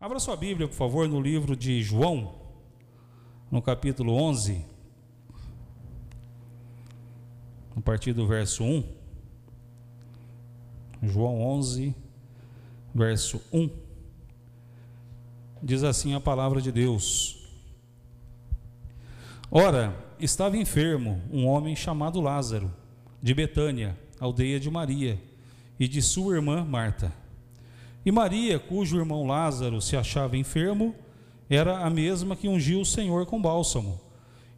Abra sua Bíblia, por favor, no livro de João, no capítulo 11, a partir do verso 1. João 11, verso 1. Diz assim a palavra de Deus: Ora, estava enfermo um homem chamado Lázaro, de Betânia, aldeia de Maria, e de sua irmã Marta. E Maria, cujo irmão Lázaro se achava enfermo, era a mesma que ungiu o Senhor com bálsamo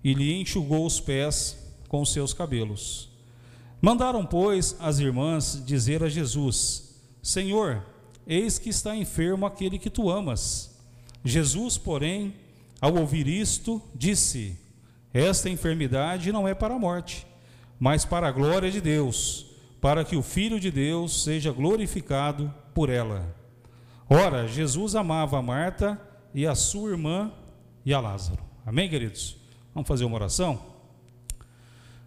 e lhe enxugou os pés com seus cabelos. Mandaram, pois, as irmãs dizer a Jesus: Senhor, eis que está enfermo aquele que tu amas. Jesus, porém, ao ouvir isto, disse: Esta enfermidade não é para a morte, mas para a glória de Deus, para que o Filho de Deus seja glorificado por ela. Ora, Jesus amava a Marta e a sua irmã e a Lázaro. Amém, queridos? Vamos fazer uma oração?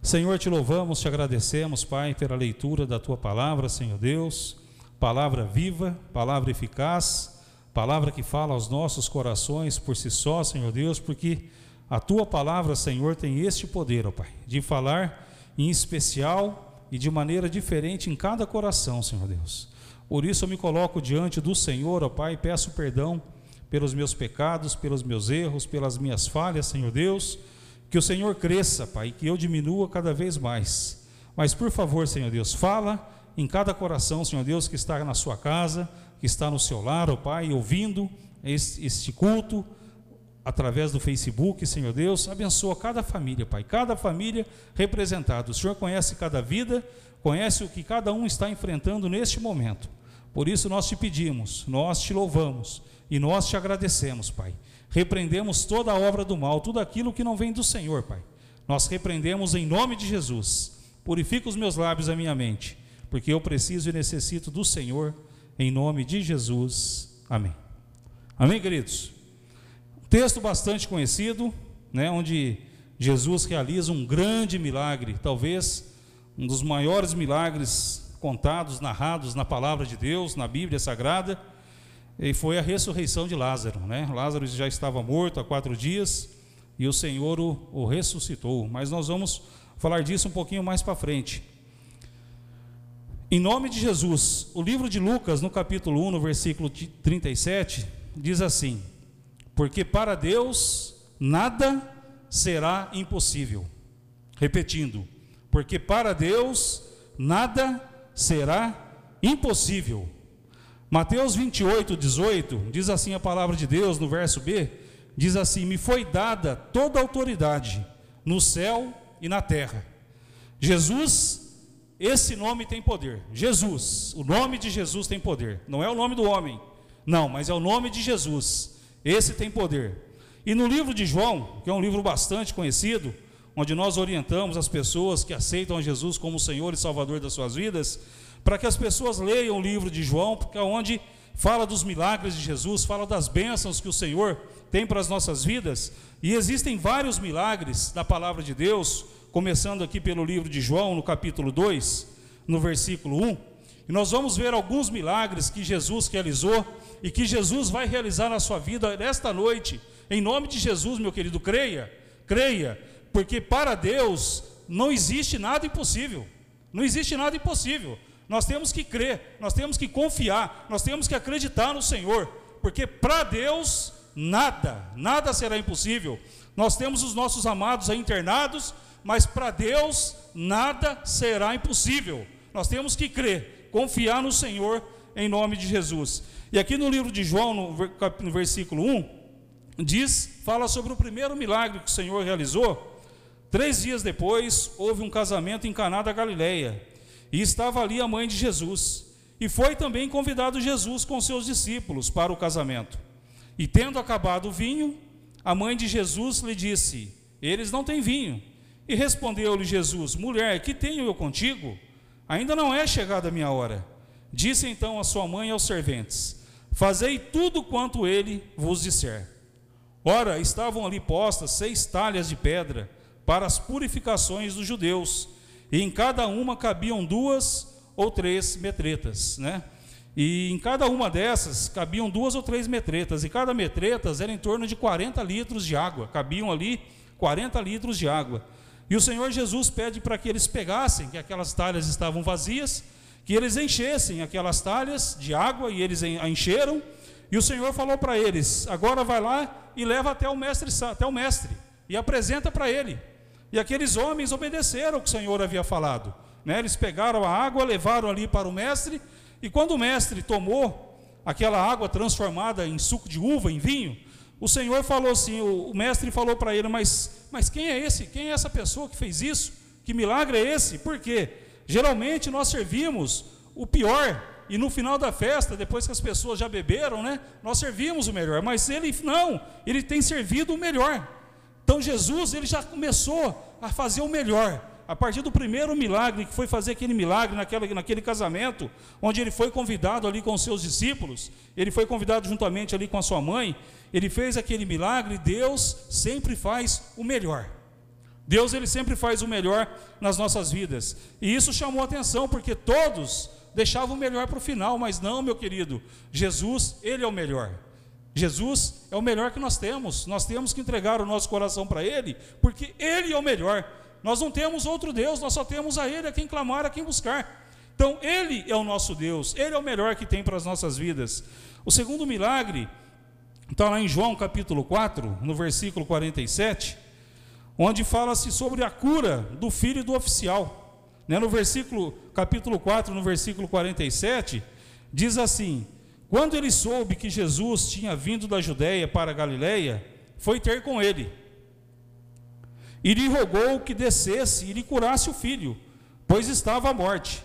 Senhor, te louvamos, te agradecemos, Pai, pela leitura da tua palavra, Senhor Deus, palavra viva, palavra eficaz, palavra que fala aos nossos corações por si só, Senhor Deus, porque a tua palavra, Senhor, tem este poder, ó Pai, de falar em especial e de maneira diferente em cada coração, Senhor Deus. Por isso eu me coloco diante do Senhor, ó Pai, peço perdão pelos meus pecados, pelos meus erros, pelas minhas falhas, Senhor Deus. Que o Senhor cresça, Pai, que eu diminua cada vez mais. Mas por favor, Senhor Deus, fala em cada coração, Senhor Deus, que está na sua casa, que está no seu lar, ó Pai, ouvindo este culto através do Facebook, Senhor Deus, abençoa cada família, Pai, cada família representada. O Senhor conhece cada vida, conhece o que cada um está enfrentando neste momento. Por isso nós te pedimos, nós te louvamos e nós te agradecemos, Pai. Repreendemos toda a obra do mal, tudo aquilo que não vem do Senhor, Pai. Nós repreendemos em nome de Jesus. Purifica os meus lábios e a minha mente, porque eu preciso e necessito do Senhor, em nome de Jesus. Amém. Amém, queridos? Um texto bastante conhecido, né, onde Jesus realiza um grande milagre, talvez um dos maiores milagres contados, narrados na palavra de Deus, na Bíblia Sagrada, e foi a ressurreição de Lázaro. Né? Lázaro já estava morto há quatro dias e o Senhor o, o ressuscitou. Mas nós vamos falar disso um pouquinho mais para frente. Em nome de Jesus, o livro de Lucas, no capítulo 1, no versículo 37, diz assim: Porque para Deus nada será impossível. Repetindo, porque para Deus nada será impossível. Mateus 28, 18, diz assim a palavra de Deus no verso B: diz assim: Me foi dada toda autoridade no céu e na terra. Jesus, esse nome tem poder. Jesus, o nome de Jesus tem poder. Não é o nome do homem, não, mas é o nome de Jesus. Esse tem poder. E no livro de João, que é um livro bastante conhecido, onde nós orientamos as pessoas que aceitam a Jesus como Senhor e Salvador das suas vidas, para que as pessoas leiam o livro de João, porque é onde fala dos milagres de Jesus, fala das bênçãos que o Senhor tem para as nossas vidas, e existem vários milagres da palavra de Deus, começando aqui pelo livro de João, no capítulo 2, no versículo 1. E nós vamos ver alguns milagres que Jesus realizou e que Jesus vai realizar na sua vida nesta noite. Em nome de Jesus, meu querido, creia, creia, porque para Deus não existe nada impossível. Não existe nada impossível. Nós temos que crer, nós temos que confiar, nós temos que acreditar no Senhor, porque para Deus nada, nada será impossível. Nós temos os nossos amados aí internados, mas para Deus nada será impossível. Nós temos que crer, confiar no Senhor em nome de Jesus. E aqui no livro de João, no versículo 1, diz, fala sobre o primeiro milagre que o Senhor realizou Três dias depois, houve um casamento em Caná da Galileia, e estava ali a mãe de Jesus. E foi também convidado Jesus com seus discípulos para o casamento. E tendo acabado o vinho, a mãe de Jesus lhe disse: Eles não têm vinho. E respondeu-lhe Jesus: Mulher, que tenho eu contigo? Ainda não é chegada a minha hora. Disse então a sua mãe aos serventes: Fazei tudo quanto ele vos disser. Ora, estavam ali postas seis talhas de pedra para as purificações dos judeus, e em cada uma cabiam duas ou três metretas, né? E em cada uma dessas cabiam duas ou três metretas, e cada metretas era em torno de 40 litros de água, cabiam ali 40 litros de água. E o Senhor Jesus pede para que eles pegassem, que aquelas talhas estavam vazias, que eles enchessem aquelas talhas de água, e eles a encheram, e o Senhor falou para eles: agora vai lá e leva até o mestre, até o mestre, e apresenta para ele. E aqueles homens obedeceram o que o Senhor havia falado. Né? Eles pegaram a água, levaram ali para o mestre, e quando o mestre tomou aquela água transformada em suco de uva, em vinho, o Senhor falou assim, o, mestre falou para ele, mas, mas quem é esse? Quem é essa pessoa que fez isso? Que milagre é esse? Por quê? Geralmente nós servimos o pior, e no final da festa, depois que as pessoas já beberam, né, nós servimos o melhor, mas ele não, ele tem servido o melhor. Então Jesus, ele já começou a fazer o melhor. A partir do primeiro milagre, que foi fazer aquele milagre naquele, naquele casamento, onde ele foi convidado ali com os seus discípulos, ele foi convidado juntamente ali com a sua mãe, ele fez aquele milagre, Deus sempre faz o melhor. Deus ele sempre faz o melhor nas nossas vidas. E isso chamou atenção, porque todos deixavam o melhor para o final, mas não, meu querido, Jesus, ele é o melhor. Jesus é o melhor que nós temos. Nós temos que entregar o nosso coração para ele, porque ele é o melhor. Nós não temos outro Deus, nós só temos a ele, a quem clamar, a quem buscar. Então, ele é o nosso Deus, ele é o melhor que tem para as nossas vidas. O segundo milagre está lá em João capítulo 4, no versículo 47, onde fala-se sobre a cura do filho do oficial. Né, no versículo, capítulo 4, no versículo 47, diz assim: Quando ele soube que Jesus tinha vindo da Judéia para a Galiléia, foi ter com ele. E lhe rogou que descesse e lhe curasse o filho, pois estava à morte.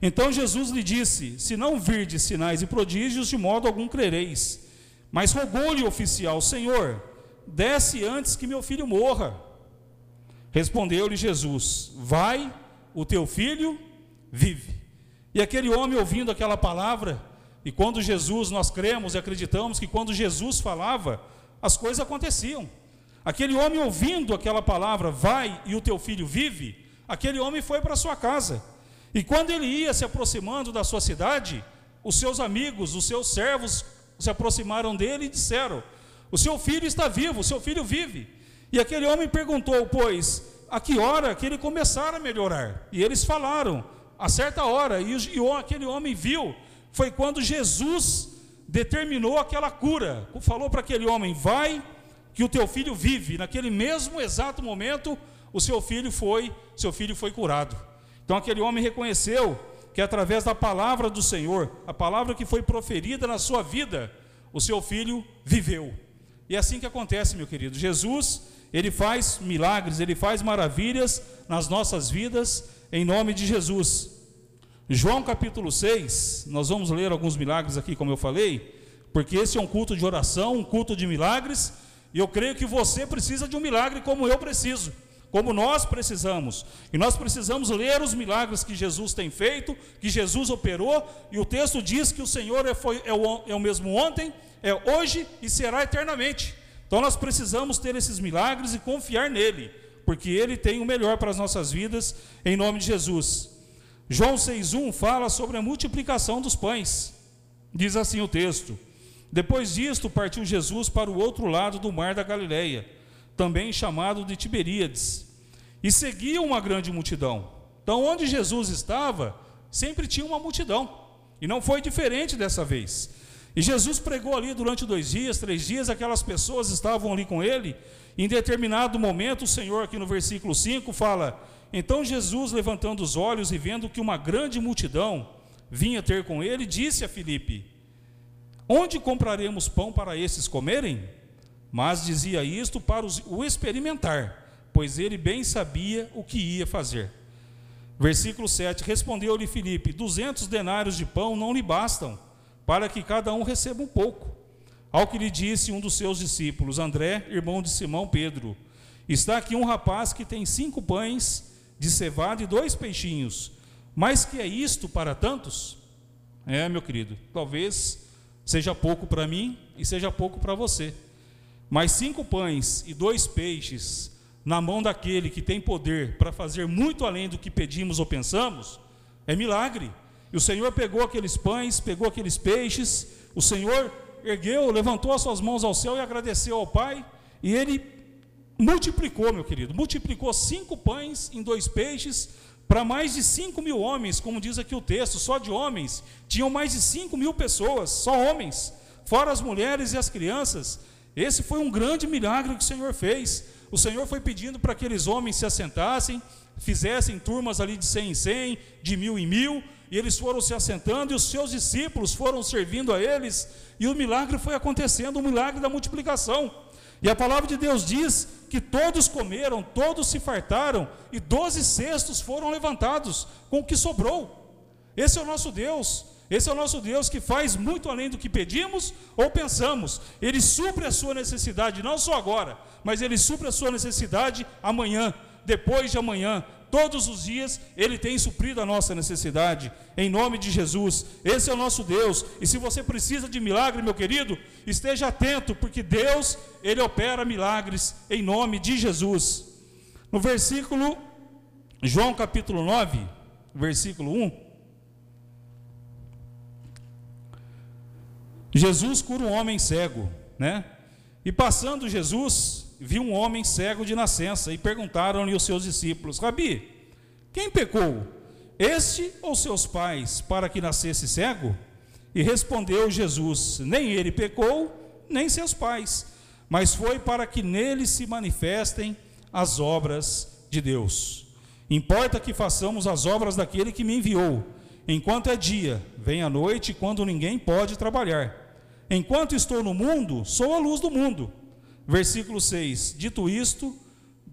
Então Jesus lhe disse: Se não virdes sinais e prodígios, de modo algum crereis. Mas rogou-lhe o oficial: Senhor, desce antes que meu filho morra. Respondeu-lhe Jesus: Vai o teu filho vive. E aquele homem ouvindo aquela palavra, e quando Jesus, nós cremos e acreditamos que quando Jesus falava, as coisas aconteciam. Aquele homem ouvindo aquela palavra, vai e o teu filho vive, aquele homem foi para sua casa. E quando ele ia se aproximando da sua cidade, os seus amigos, os seus servos se aproximaram dele e disseram: O seu filho está vivo, o seu filho vive. E aquele homem perguntou: Pois a que hora que ele começara a melhorar. E eles falaram, a certa hora, e, aquele homem viu, foi quando Jesus determinou aquela cura. Falou para aquele homem: vai, que o teu filho vive. Naquele mesmo exato momento, o seu filho foi, seu filho foi curado. Então aquele homem reconheceu que através da palavra do Senhor, a palavra que foi proferida na sua vida, o seu filho viveu. E é assim que acontece, meu querido. Jesus ele faz milagres, Ele faz maravilhas nas nossas vidas, em nome de Jesus. João capítulo 6, nós vamos ler alguns milagres aqui, como eu falei, porque esse é um culto de oração, um culto de milagres, e eu creio que você precisa de um milagre como eu preciso, como nós precisamos. E nós precisamos ler os milagres que Jesus tem feito, que Jesus operou, e o texto diz que o Senhor é, foi, é, o, é o mesmo ontem, é hoje e será eternamente. Então nós precisamos ter esses milagres e confiar nele, porque ele tem o melhor para as nossas vidas, em nome de Jesus. João 6,1 fala sobre a multiplicação dos pães. Diz assim o texto: Depois disto, partiu Jesus para o outro lado do mar da Galileia, também chamado de Tiberíades, e seguia uma grande multidão. Então, onde Jesus estava, sempre tinha uma multidão, e não foi diferente dessa vez. E Jesus pregou ali durante dois dias, três dias, aquelas pessoas estavam ali com ele. Em determinado momento, o Senhor, aqui no versículo 5, fala: Então Jesus, levantando os olhos e vendo que uma grande multidão vinha ter com ele, disse a Filipe: Onde compraremos pão para esses comerem? Mas dizia isto para o experimentar, pois ele bem sabia o que ia fazer. Versículo 7: Respondeu-lhe Filipe: Duzentos denários de pão não lhe bastam para que cada um receba um pouco. Ao que lhe disse um dos seus discípulos, André, irmão de Simão Pedro: Está aqui um rapaz que tem cinco pães de cevada e dois peixinhos. Mas que é isto para tantos? É, meu querido, talvez seja pouco para mim e seja pouco para você. Mas cinco pães e dois peixes na mão daquele que tem poder para fazer muito além do que pedimos ou pensamos, é milagre. E o Senhor pegou aqueles pães, pegou aqueles peixes, o Senhor ergueu, levantou as suas mãos ao céu e agradeceu ao Pai, e ele multiplicou, meu querido, multiplicou cinco pães em dois peixes para mais de cinco mil homens, como diz aqui o texto, só de homens, tinham mais de cinco mil pessoas, só homens, fora as mulheres e as crianças. Esse foi um grande milagre que o Senhor fez. O Senhor foi pedindo para que aqueles homens se assentassem, fizessem turmas ali de cem em cem, de mil em mil, e eles foram se assentando, e os seus discípulos foram servindo a eles, e o milagre foi acontecendo, o milagre da multiplicação. E a palavra de Deus diz que todos comeram, todos se fartaram, e doze cestos foram levantados com o que sobrou. Esse é o nosso Deus. Esse é o nosso Deus que faz muito além do que pedimos ou pensamos. Ele supre a sua necessidade, não só agora, mas ele supre a sua necessidade amanhã, depois de amanhã, todos os dias Ele tem suprido a nossa necessidade, em nome de Jesus. Esse é o nosso Deus. E se você precisa de milagre, meu querido, esteja atento, porque Deus, Ele opera milagres em nome de Jesus. No versículo, João capítulo 9, versículo 1. Jesus cura um homem cego, né? E passando Jesus, viu um homem cego de nascença e perguntaram-lhe os seus discípulos: Rabi, quem pecou, este ou seus pais, para que nascesse cego? E respondeu Jesus: Nem ele pecou, nem seus pais, mas foi para que nele se manifestem as obras de Deus. Importa que façamos as obras daquele que me enviou. Enquanto é dia, vem a noite, quando ninguém pode trabalhar. Enquanto estou no mundo, sou a luz do mundo. Versículo 6: Dito isto,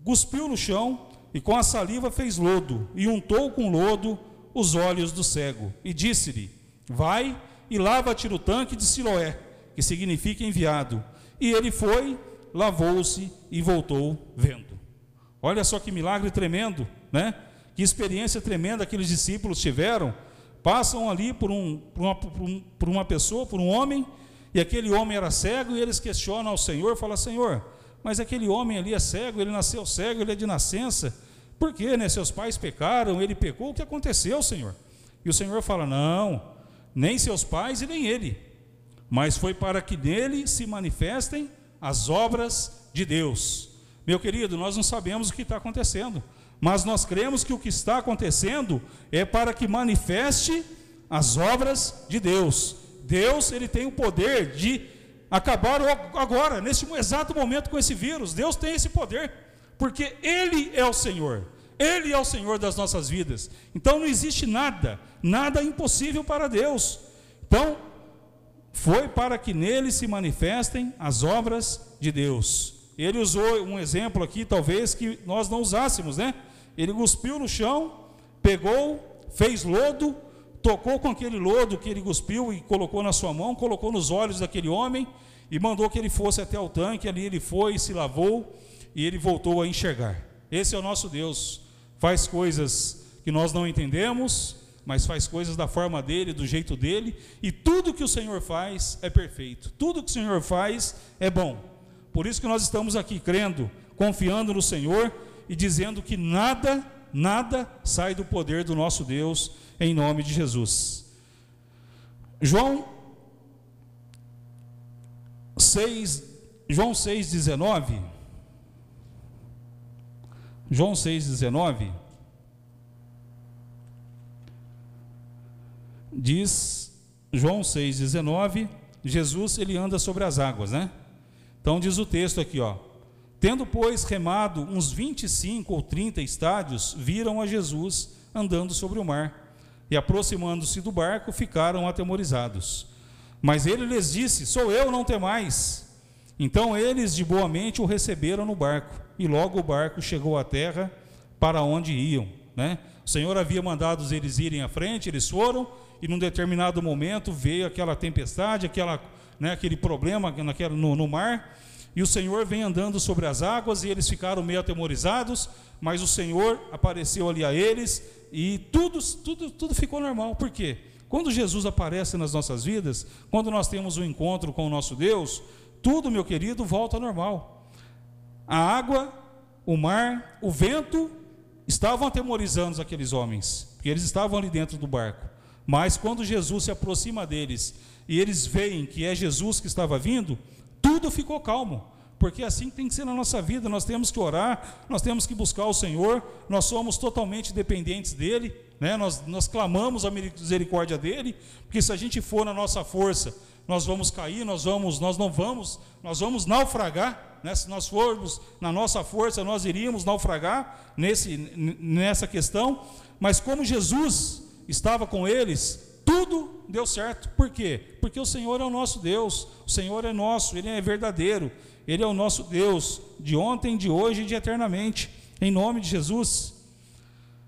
cuspiu no chão e com a saliva fez lodo e untou com lodo os olhos do cego e disse-lhe: Vai e lava-te no tanque de Siloé, que significa enviado. E ele foi, lavou-se e voltou vendo. Olha só que milagre tremendo, né? Que experiência tremenda aqueles discípulos tiveram. Passam ali por, um, por, uma, por uma pessoa, por um homem e aquele homem era cego e eles questionam ao Senhor, falam: Senhor, mas aquele homem ali é cego, ele nasceu cego, ele é de nascença. Por quê? Né? Seus pais pecaram, ele pecou, o que aconteceu, Senhor? E o Senhor fala: Não, nem seus pais e nem ele, mas foi para que nele se manifestem as obras de Deus. Meu querido, nós não sabemos o que está acontecendo, mas nós cremos que o que está acontecendo é para que manifeste as obras de Deus. Deus ele tem o poder de acabar agora, nesse exato momento com esse vírus. Deus tem esse poder, porque Ele é o Senhor. Ele é o Senhor das nossas vidas. Então não existe nada, nada impossível para Deus. Então, foi para que nele se manifestem as obras de Deus. Ele usou um exemplo aqui, talvez que nós não usássemos, né? Ele cuspiu no chão, pegou, fez lodo, tocou com aquele lodo que ele cuspiu e colocou na sua mão, colocou nos olhos daquele homem e mandou que ele fosse até o tanque. Ali ele foi, se lavou e ele voltou a enxergar. Esse é o nosso Deus. Faz coisas que nós não entendemos, mas faz coisas da forma dele, do jeito dele, e tudo que o Senhor faz é perfeito. Tudo que o Senhor faz é bom. Por isso que nós estamos aqui crendo, confiando no Senhor e dizendo que nada, nada sai do poder do nosso Deus em nome de Jesus. João 6, João 6,19. João 6,19 diz, João 6,19, Jesus ele anda sobre as águas, né? Então diz o texto aqui, ó. Tendo, pois, remado uns 25 ou 30 estádios, viram a Jesus andando sobre o mar e aproximando-se do barco, ficaram atemorizados. Mas ele lhes disse: Sou eu, não temais. Então eles de boa mente o receberam no barco, e logo o barco chegou à terra para onde iam. Né? O Senhor havia mandado eles irem à frente, eles foram, e num determinado momento veio aquela tempestade, aquela, né, aquele problema naquela, no, no mar, e o Senhor vem andando sobre as águas, e eles ficaram meio atemorizados, mas o Senhor apareceu ali a eles e tudo, tudo, tudo ficou normal. Por quê? Quando Jesus aparece nas nossas vidas, quando nós temos um encontro com o nosso Deus, tudo, meu querido, volta ao normal. A água, o mar, o vento estavam atemorizando aqueles homens, porque eles estavam ali dentro do barco. Mas quando Jesus se aproxima deles e eles veem que é Jesus que estava vindo, tudo ficou calmo. Porque assim tem que ser na nossa vida, nós temos que orar, nós temos que buscar o Senhor, nós somos totalmente dependentes dEle, né? nós, nós clamamos a misericórdia dEle, porque se a gente for na nossa força, nós vamos cair, nós vamos, nós não vamos, nós vamos naufragar, né? se nós formos na nossa força, nós iríamos naufragar nesse, nessa questão, mas como Jesus estava com eles, tudo deu certo. Por quê? Porque o Senhor é o nosso Deus, o Senhor é nosso, Ele é verdadeiro, Ele é o nosso Deus, de ontem, de hoje e de eternamente, em nome de Jesus.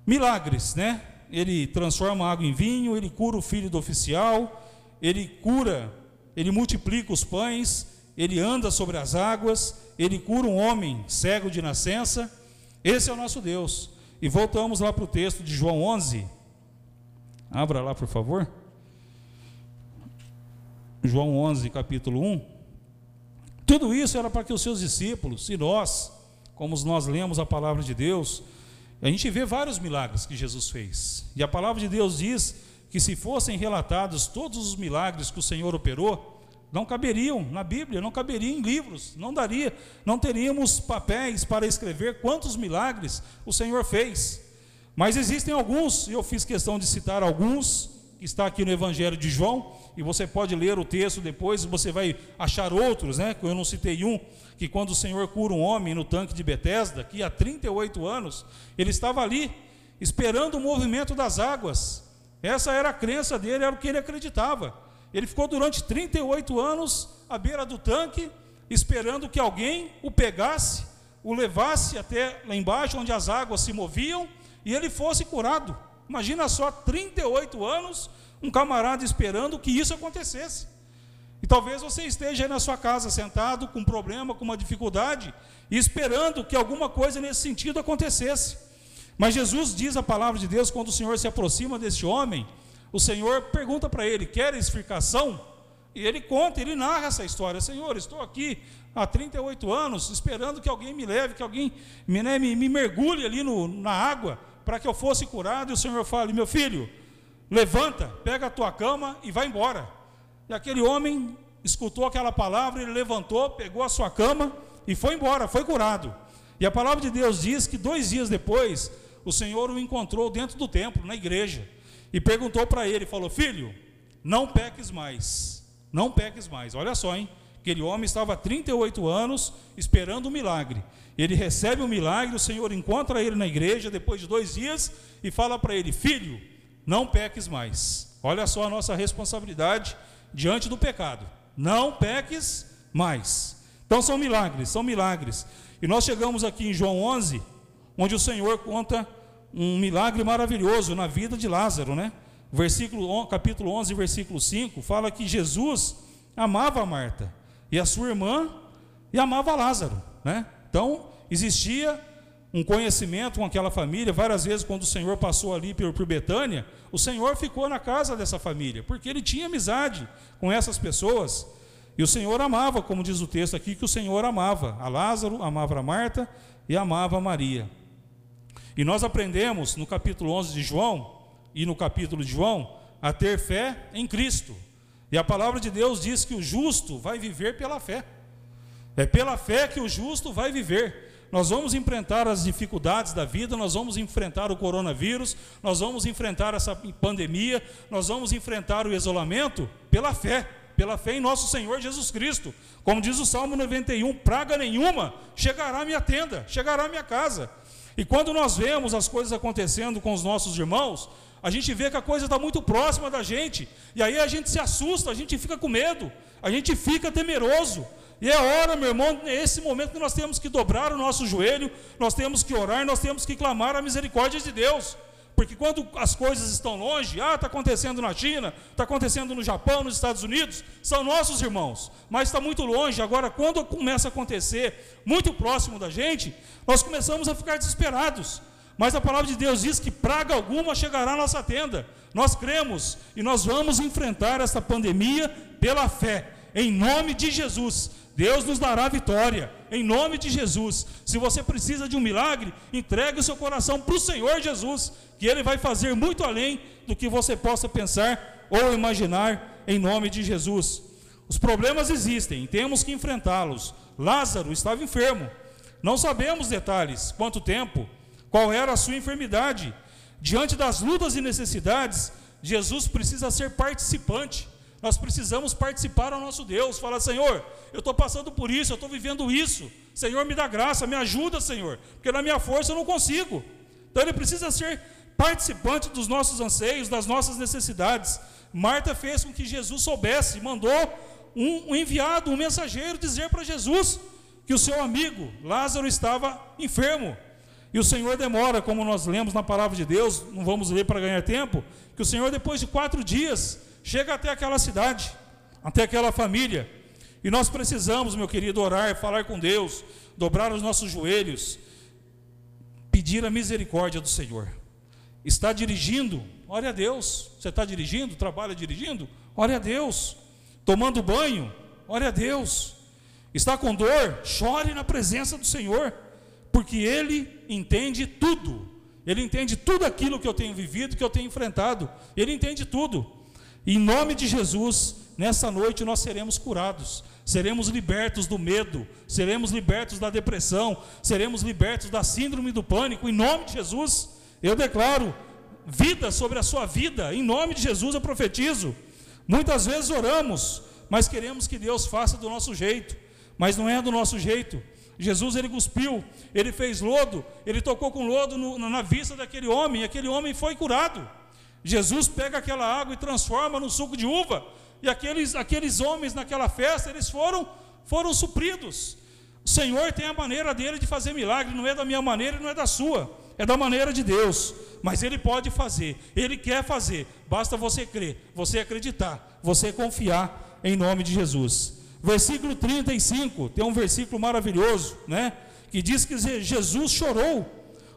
Milagres, né? Ele transforma água em vinho, ele cura o filho do oficial, ele cura, ele multiplica os pães, ele anda sobre as águas, ele cura um homem cego de nascença. Esse é o nosso Deus. E voltamos lá para o texto de João 11. Abra lá, por favor. João 11, capítulo 1. Tudo isso era para que os seus discípulos e nós, como nós lemos a palavra de Deus, a gente vê vários milagres que Jesus fez. E a palavra de Deus diz que se fossem relatados todos os milagres que o Senhor operou, não caberiam na Bíblia, não caberiam em livros, não daria, não teríamos papéis para escrever quantos milagres o Senhor fez. Mas existem alguns, eu fiz questão de citar alguns, que está aqui no Evangelho de João, e você pode ler o texto depois, você vai achar outros, né? Eu não citei um, que quando o Senhor cura um homem no tanque de Betesda, que há 38 anos, ele estava ali, esperando o movimento das águas. Essa era a crença dele, era o que ele acreditava. Ele ficou durante 38 anos à beira do tanque, esperando que alguém o pegasse, o levasse até lá embaixo, onde as águas se moviam, e ele fosse curado. Imagina só, 38 anos, um camarada esperando que isso acontecesse. E talvez você esteja aí na sua casa sentado com um problema, com uma dificuldade, e esperando que alguma coisa nesse sentido acontecesse. Mas Jesus diz a palavra de Deus, quando o Senhor se aproxima deste homem, o Senhor pergunta para ele: quer explicação? E ele conta, ele narra essa história: Senhor, estou aqui há 38 anos esperando que alguém me leve, que alguém me, né, me, me mergulhe ali no, na água para que eu fosse curado. E o Senhor fala: Meu filho, levanta, pega a tua cama e vai embora. E aquele homem escutou aquela palavra, ele levantou, pegou a sua cama e foi embora, foi curado. E a palavra de Deus diz que dois dias depois, o Senhor o encontrou dentro do templo, na igreja e perguntou para ele, falou: "Filho, não peques mais. Não peques mais". Olha só, hein? Aquele homem estava há 38 anos esperando um milagre. Ele recebe o um milagre, o Senhor encontra ele na igreja depois de dois dias e fala para ele: Filho, não peques mais. Olha só a nossa responsabilidade diante do pecado. Não peques mais. Então são milagres, são milagres. E nós chegamos aqui em João 11, onde o Senhor conta um milagre maravilhoso na vida de Lázaro, né? Versículo, capítulo 11, versículo 5, fala que Jesus amava Marta e a sua irmã e amava Lázaro, né? Então, existia um conhecimento com aquela família. Várias vezes, quando o Senhor passou ali por, por Betânia, o Senhor ficou na casa dessa família, porque ele tinha amizade com essas pessoas. E o Senhor amava, como diz o texto aqui, que o Senhor amava a Lázaro, amava a Marta e amava a Maria. E nós aprendemos no capítulo 11 de João e no capítulo de João a ter fé em Cristo. E a palavra de Deus diz que o justo vai viver pela fé. É pela fé que o justo vai viver. Nós vamos enfrentar as dificuldades da vida, nós vamos enfrentar o coronavírus, nós vamos enfrentar essa pandemia, nós vamos enfrentar o isolamento pela fé, pela fé em nosso Senhor Jesus Cristo. Como diz o Salmo 91, praga nenhuma chegará à minha tenda, chegará à minha casa. E quando nós vemos as coisas acontecendo com os nossos irmãos, a gente vê que a coisa está muito próxima da gente, e aí a gente se assusta, a gente fica com medo, a gente fica temeroso. E é hora, meu irmão, nesse momento que nós temos que dobrar o nosso joelho, nós temos que orar, nós temos que clamar a misericórdia de Deus. Porque quando as coisas estão longe, ah, está acontecendo na China, está acontecendo no Japão, nos Estados Unidos, são nossos irmãos, mas está muito longe. Agora, quando começa a acontecer muito próximo da gente, nós começamos a ficar desesperados. Mas a palavra de Deus diz que praga alguma chegará à nossa tenda. Nós cremos e nós vamos enfrentar essa pandemia pela fé. em nome de Jesus. Deus nos dará vitória, em nome de Jesus. Se você precisa de um milagre, entregue o seu coração para o Senhor Jesus, que Ele vai fazer muito além do que você possa pensar ou imaginar, em nome de Jesus. Os problemas existem, temos que enfrentá-los. Lázaro estava enfermo, não sabemos detalhes, quanto tempo, qual era a sua enfermidade. Diante das lutas e necessidades, Jesus precisa ser participante. Nós precisamos participar ao nosso Deus. Falar, Senhor, eu estou passando por isso, eu estou vivendo isso. Senhor, me dá graça, me ajuda, Senhor, porque na minha força eu não consigo. Então ele precisa ser participante dos nossos anseios, das nossas necessidades. Marta fez com que Jesus soubesse, mandou um, um enviado, um mensageiro dizer para Jesus que o seu amigo Lázaro estava enfermo. E o Senhor demora, como nós lemos na palavra de Deus, não vamos ler para ganhar tempo, que o Senhor, depois de quatro dias, chega até aquela cidade, até aquela família. E nós precisamos, meu querido, orar, falar com Deus, dobrar os nossos joelhos, pedir a misericórdia do Senhor. Está dirigindo, ore a Deus. Você está dirigindo, trabalha dirigindo? Ore a Deus. Tomando banho, ore a Deus. Está com dor, chore na presença do Senhor, porque Ele entende tudo. Ele entende tudo aquilo que eu tenho vivido, que eu tenho enfrentado. Ele entende tudo. Em nome de Jesus, nessa noite nós seremos curados, seremos libertos do medo, seremos libertos da depressão, seremos libertos da síndrome do pânico. Em nome de Jesus, eu declaro vida sobre a sua vida. Em nome de Jesus eu profetizo. Muitas vezes oramos, mas queremos que Deus faça do nosso jeito, mas não é do nosso jeito. Jesus ele cuspiu, ele fez lodo, ele tocou com lodo no, na vista daquele homem, e aquele homem foi curado. Jesus pega aquela água e transforma no suco de uva, e aqueles, aqueles homens naquela festa, eles foram, foram supridos. O Senhor tem a maneira dele de fazer milagre, não é da minha maneira e não é da sua é da maneira de Deus, mas Ele pode fazer, Ele quer fazer, basta você crer, você acreditar, você confiar em nome de Jesus. Versículo 35, tem um versículo maravilhoso, né? Que diz que Jesus chorou,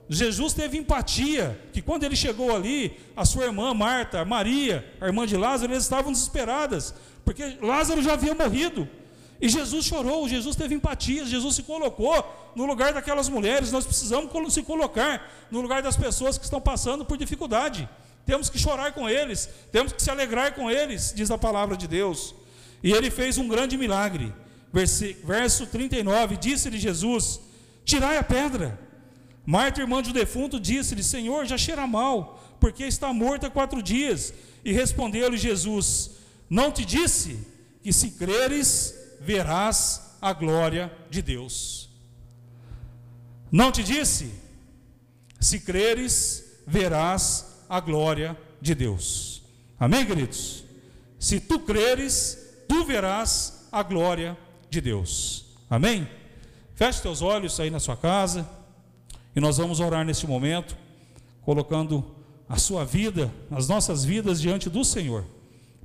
Jesus teve empatia, que quando ele chegou ali, a sua irmã Marta, Maria, a irmã de Lázaro, eles estavam desesperadas, porque Lázaro já havia morrido. E Jesus chorou, Jesus teve empatia, Jesus se colocou no lugar daquelas mulheres. Nós precisamos se colocar no lugar das pessoas que estão passando por dificuldade. Temos que chorar com eles, temos que se alegrar com eles, diz a palavra de Deus. E ele fez um grande milagre. Verso 39: Disse-lhe Jesus: Tirai a pedra. Marta, irmã do defunto, disse-lhe: Senhor, já cheira mal, porque está morta há quatro dias. E respondeu-lhe Jesus: Não te disse que se creres verás a glória de Deus. Não te disse? Se creres, verás a glória de Deus. Amém, queridos? Se tu creres, tu verás a glória de Deus. Amém? Feche teus olhos aí na sua casa e nós vamos orar neste momento, colocando a sua vida, as nossas vidas diante do Senhor,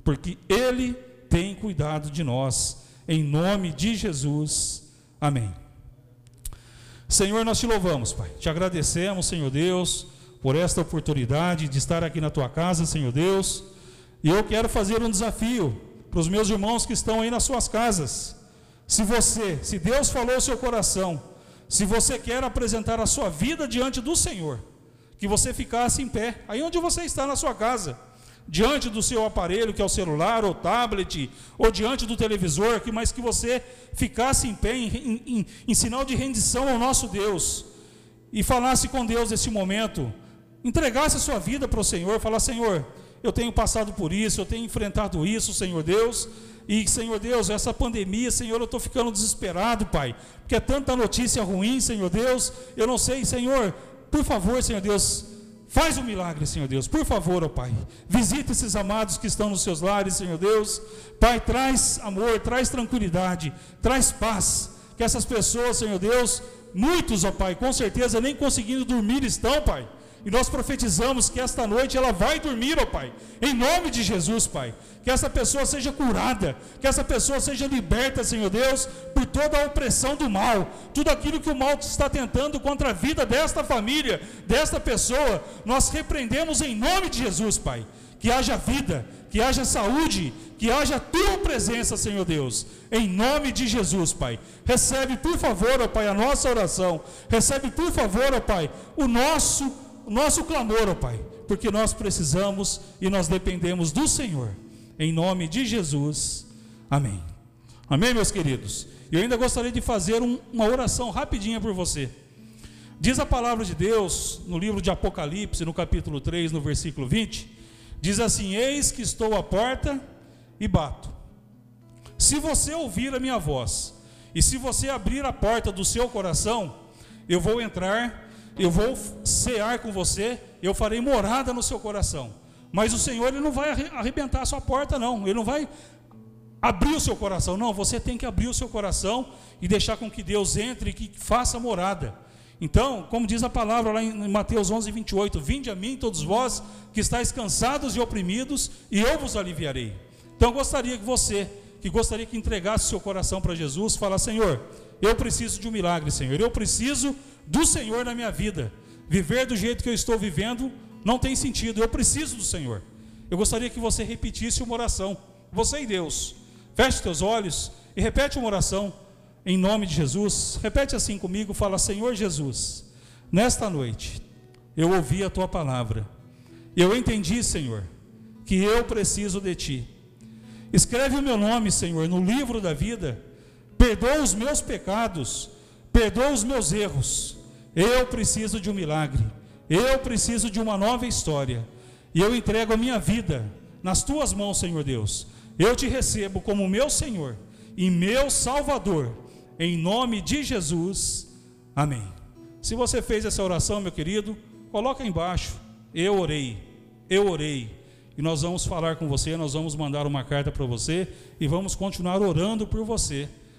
porque Ele tem cuidado de nós em nome de Jesus. Amém. Senhor, nós te louvamos, Pai. Te agradecemos, Senhor Deus, por esta oportunidade de estar aqui na tua casa, Senhor Deus. E eu quero fazer um desafio para os meus irmãos que estão aí nas suas casas. Se você, se Deus falou ao seu coração, se você quer apresentar a sua vida diante do Senhor, que você ficasse em pé, aí onde você está na sua casa diante do seu aparelho, que é o celular ou tablet, ou diante do televisor, que, mas que você ficasse em pé, em, em, em, em sinal de rendição ao nosso Deus, e falasse com Deus nesse momento, entregasse a sua vida para o Senhor, falar: Senhor, eu tenho passado por isso, eu tenho enfrentado isso, Senhor Deus, e Senhor Deus, essa pandemia, Senhor, eu estou ficando desesperado, Pai, porque é tanta notícia ruim, Senhor Deus, eu não sei, Senhor, por favor, Senhor Deus, Faz um milagre, Senhor Deus, por favor, ó Pai. Visita esses amados que estão nos seus lares, Senhor Deus. Pai, traz amor, traz tranquilidade, traz paz. Que essas pessoas, Senhor Deus, muitos, ó Pai, com certeza nem conseguindo dormir estão, Pai. E nós profetizamos que esta noite ela vai dormir, ó Pai. Em nome de Jesus, Pai. Que essa pessoa seja curada, que essa pessoa seja liberta, Senhor Deus, por toda a opressão do mal, tudo aquilo que o mal está tentando contra a vida desta família, desta pessoa, nós repreendemos em nome de Jesus, Pai. Que haja vida, que haja saúde, que haja tua presença, Senhor Deus, em nome de Jesus, Pai. Recebe, por favor, ó Pai, a nossa oração, recebe, por favor, ó Pai, o nosso, nosso clamor, ó Pai, porque nós precisamos e nós dependemos do Senhor, em nome de Jesus, amém. Amém, meus queridos? Eu ainda gostaria de fazer um, uma oração rapidinha por você. Diz a palavra de Deus no livro de Apocalipse, no capítulo 3, no versículo 20, diz assim: Eis que estou à porta e bato. Se você ouvir a minha voz, e se você abrir a porta do seu coração, eu vou entrar, eu vou cear com você, eu farei morada no seu coração. Mas o Senhor ele não vai arrebentar a sua porta, não. Ele não vai abrir o seu coração. Não, você tem que abrir o seu coração e deixar com que Deus entre e que faça morada. Então, como diz a palavra lá em Mateus 11, 28, Vinde a mim, todos vós que estáis cansados e oprimidos, e eu vos aliviarei. Então, eu gostaria que você, que gostaria que entregasse seu coração para Jesus, falasse: Senhor, eu preciso de um milagre, Senhor, eu preciso do Senhor na minha vida. Viver do jeito que eu estou vivendo não tem sentido, eu preciso do Senhor. Eu gostaria que você repetisse uma oração, você e Deus. Feche teus olhos e repete uma oração em nome de Jesus. Repete assim comigo, fala: Senhor Jesus, nesta noite eu ouvi a tua palavra. Eu entendi, Senhor, que eu preciso de ti. Escreve o meu nome, Senhor, no livro da vida. Perdoa os meus pecados, perdoa os meus erros. Eu preciso de um milagre. Eu preciso de uma nova história. E eu entrego a minha vida nas tuas mãos, Senhor Deus. Eu te recebo como meu Senhor e meu Salvador, em nome de Jesus. Amém. Se você fez essa oração, meu querido, coloca embaixo. Eu orei. Eu orei. E nós vamos falar com você, nós vamos mandar uma carta para você e vamos continuar orando por você